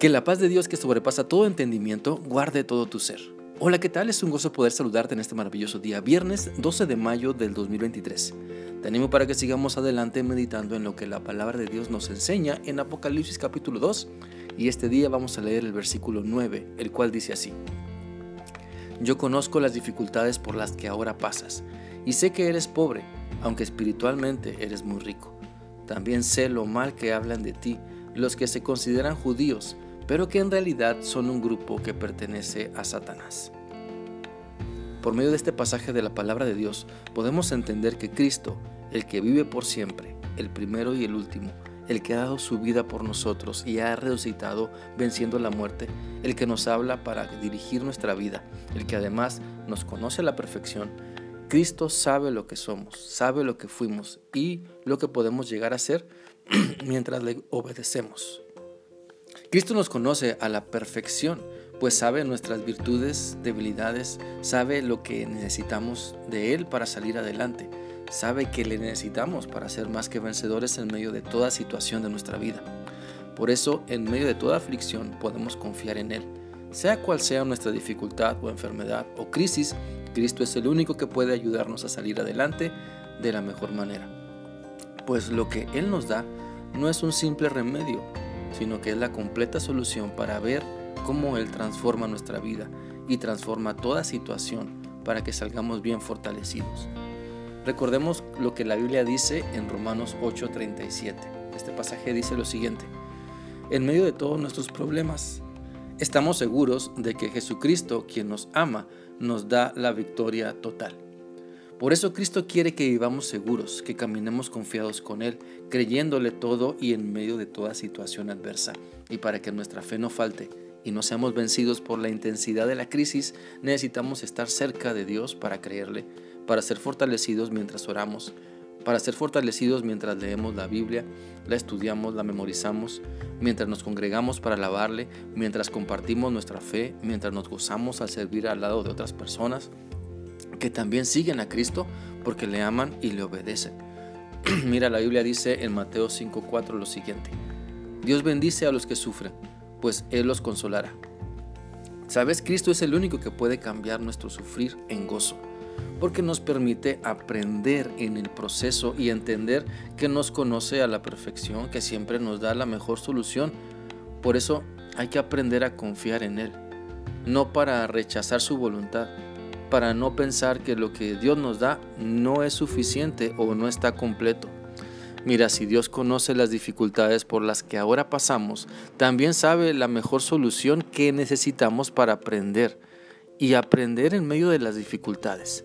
Que la paz de Dios que sobrepasa todo entendimiento guarde todo tu ser. Hola, ¿qué tal? Es un gozo poder saludarte en este maravilloso día, viernes 12 de mayo del 2023. Te animo para que sigamos adelante meditando en lo que la palabra de Dios nos enseña en Apocalipsis capítulo 2 y este día vamos a leer el versículo 9, el cual dice así. Yo conozco las dificultades por las que ahora pasas y sé que eres pobre, aunque espiritualmente eres muy rico. También sé lo mal que hablan de ti los que se consideran judíos, pero que en realidad son un grupo que pertenece a Satanás. Por medio de este pasaje de la palabra de Dios podemos entender que Cristo, el que vive por siempre, el primero y el último, el que ha dado su vida por nosotros y ha resucitado venciendo la muerte, el que nos habla para dirigir nuestra vida, el que además nos conoce a la perfección, Cristo sabe lo que somos, sabe lo que fuimos y lo que podemos llegar a ser mientras le obedecemos. Cristo nos conoce a la perfección, pues sabe nuestras virtudes, debilidades, sabe lo que necesitamos de Él para salir adelante, sabe que le necesitamos para ser más que vencedores en medio de toda situación de nuestra vida. Por eso, en medio de toda aflicción, podemos confiar en Él. Sea cual sea nuestra dificultad o enfermedad o crisis, Cristo es el único que puede ayudarnos a salir adelante de la mejor manera. Pues lo que Él nos da no es un simple remedio, sino que es la completa solución para ver cómo Él transforma nuestra vida y transforma toda situación para que salgamos bien fortalecidos. Recordemos lo que la Biblia dice en Romanos 8:37. Este pasaje dice lo siguiente. En medio de todos nuestros problemas, estamos seguros de que Jesucristo, quien nos ama, nos da la victoria total. Por eso Cristo quiere que vivamos seguros, que caminemos confiados con Él, creyéndole todo y en medio de toda situación adversa. Y para que nuestra fe no falte y no seamos vencidos por la intensidad de la crisis, necesitamos estar cerca de Dios para creerle, para ser fortalecidos mientras oramos, para ser fortalecidos mientras leemos la Biblia, la estudiamos, la memorizamos, mientras nos congregamos para alabarle, mientras compartimos nuestra fe, mientras nos gozamos al servir al lado de otras personas que también siguen a Cristo porque le aman y le obedecen. Mira, la Biblia dice en Mateo 5:4 lo siguiente. Dios bendice a los que sufren, pues Él los consolará. Sabes, Cristo es el único que puede cambiar nuestro sufrir en gozo, porque nos permite aprender en el proceso y entender que nos conoce a la perfección, que siempre nos da la mejor solución. Por eso hay que aprender a confiar en Él, no para rechazar su voluntad, para no pensar que lo que Dios nos da no es suficiente o no está completo. Mira, si Dios conoce las dificultades por las que ahora pasamos, también sabe la mejor solución que necesitamos para aprender y aprender en medio de las dificultades.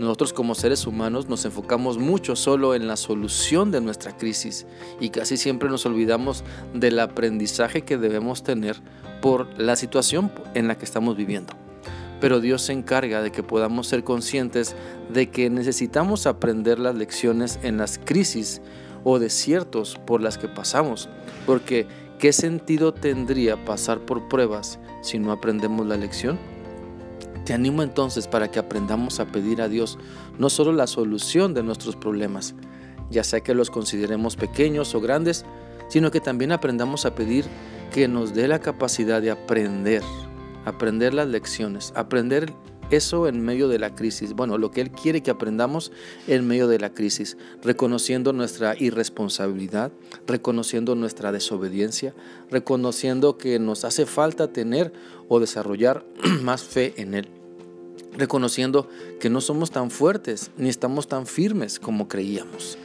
Nosotros como seres humanos nos enfocamos mucho solo en la solución de nuestra crisis y casi siempre nos olvidamos del aprendizaje que debemos tener por la situación en la que estamos viviendo pero Dios se encarga de que podamos ser conscientes de que necesitamos aprender las lecciones en las crisis o desiertos por las que pasamos, porque ¿qué sentido tendría pasar por pruebas si no aprendemos la lección? Te animo entonces para que aprendamos a pedir a Dios no solo la solución de nuestros problemas, ya sea que los consideremos pequeños o grandes, sino que también aprendamos a pedir que nos dé la capacidad de aprender aprender las lecciones, aprender eso en medio de la crisis. Bueno, lo que Él quiere que aprendamos en medio de la crisis, reconociendo nuestra irresponsabilidad, reconociendo nuestra desobediencia, reconociendo que nos hace falta tener o desarrollar más fe en Él, reconociendo que no somos tan fuertes ni estamos tan firmes como creíamos.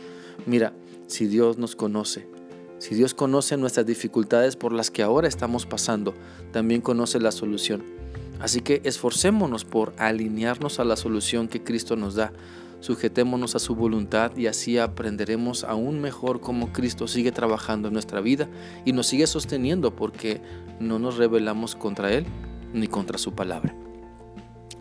Mira, si Dios nos conoce, si Dios conoce nuestras dificultades por las que ahora estamos pasando, también conoce la solución. Así que esforcémonos por alinearnos a la solución que Cristo nos da. Sujetémonos a su voluntad y así aprenderemos aún mejor cómo Cristo sigue trabajando en nuestra vida y nos sigue sosteniendo porque no nos rebelamos contra Él ni contra su palabra.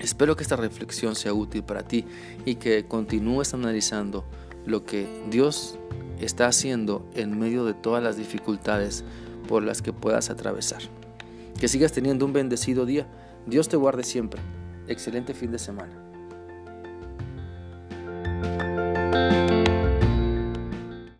Espero que esta reflexión sea útil para ti y que continúes analizando lo que Dios está haciendo en medio de todas las dificultades por las que puedas atravesar. Que sigas teniendo un bendecido día. Dios te guarde siempre. Excelente fin de semana.